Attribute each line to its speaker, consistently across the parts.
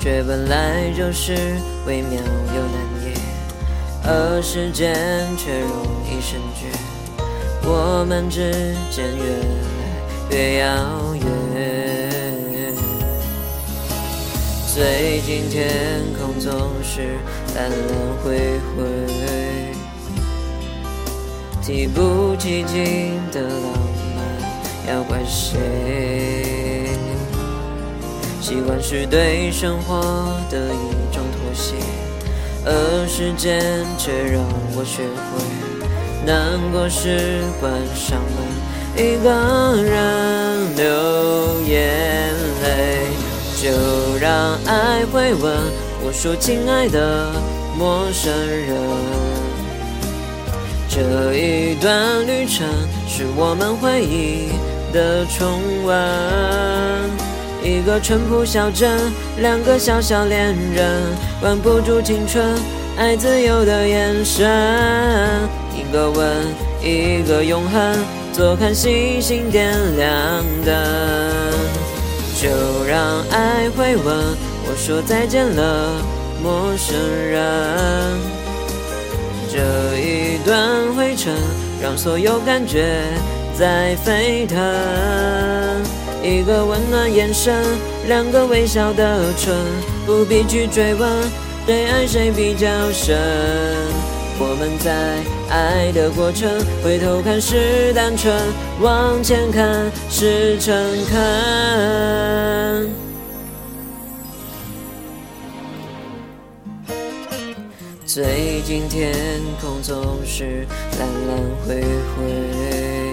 Speaker 1: 觉本来就是微妙又难言，而时间却容易生倦，我们之间越来越遥远。最近天空总是蓝蓝灰灰，提不起劲的浪漫要怪谁？习惯是对生活的一种妥协，而时间却让我学会，难过时关上门，一个人流眼泪。就让爱回温我说：“亲爱的陌生人，这一段旅程是我们回忆的重温。一个淳朴小镇，两个小小恋人，管不住青春爱自由的眼神。一个吻，一个永恒，坐看星星点亮灯。”就让爱回吻我说再见了，陌生人。这一段灰尘让所有感觉在沸腾。一个温暖眼神，两个微笑的唇，不必去追问谁爱谁比较深。我们在爱的过程，回头看是单纯，往前看是诚恳。最近天空总是蓝蓝灰灰，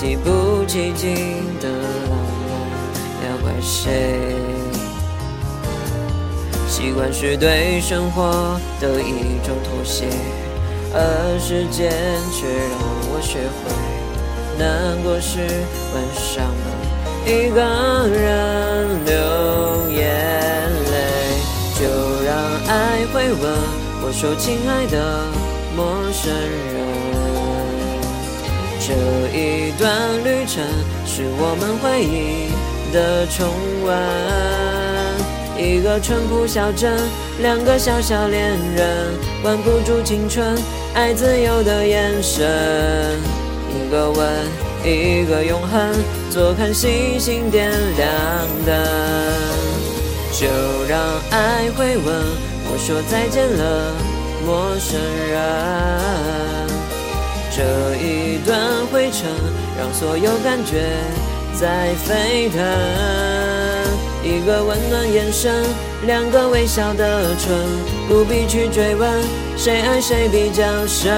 Speaker 1: 提不起劲的浪漫，要怪谁？习惯是对生活的一种妥协，而时间却让我学会，难过时关上门，一个人流眼泪。就让爱回吻我说：“亲爱的陌生人，这一段旅程是我们回忆的重温。”一个淳朴小镇，两个小小恋人，关不住青春爱自由的眼神。一个吻，一个永恒，坐看星星点亮灯。就让爱回温我说再见了，陌生人。这一段程，让所有感觉在沸腾。一个温暖眼神，两个微笑的唇，不必去追问谁爱谁比较深。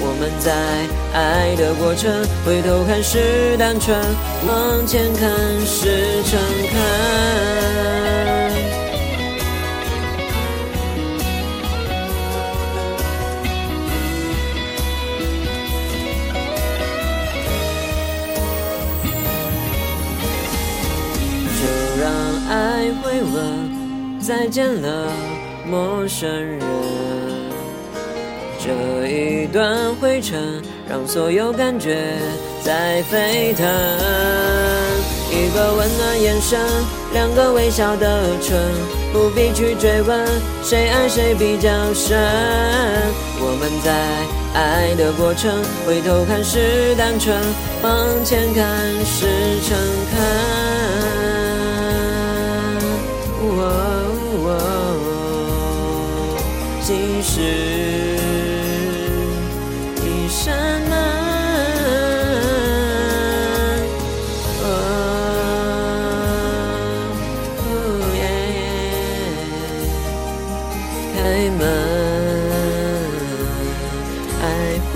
Speaker 1: 我们在爱的过程，回头看是单纯，往前看是再见了，陌生人。这一段灰尘让所有感觉在沸腾。一个温暖眼神，两个微笑的唇，不必去追问谁爱谁比较深。我们在爱的过程，回头看是单纯，往前看是诚恳。心事一扇门，开门，爱会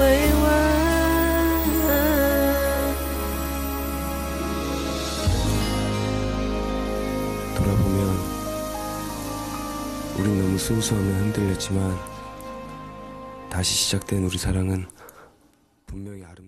Speaker 2: 우린 너무 순수하며 흔들렸지만 다시 시작된 우리 사랑은 분명히 아름다워.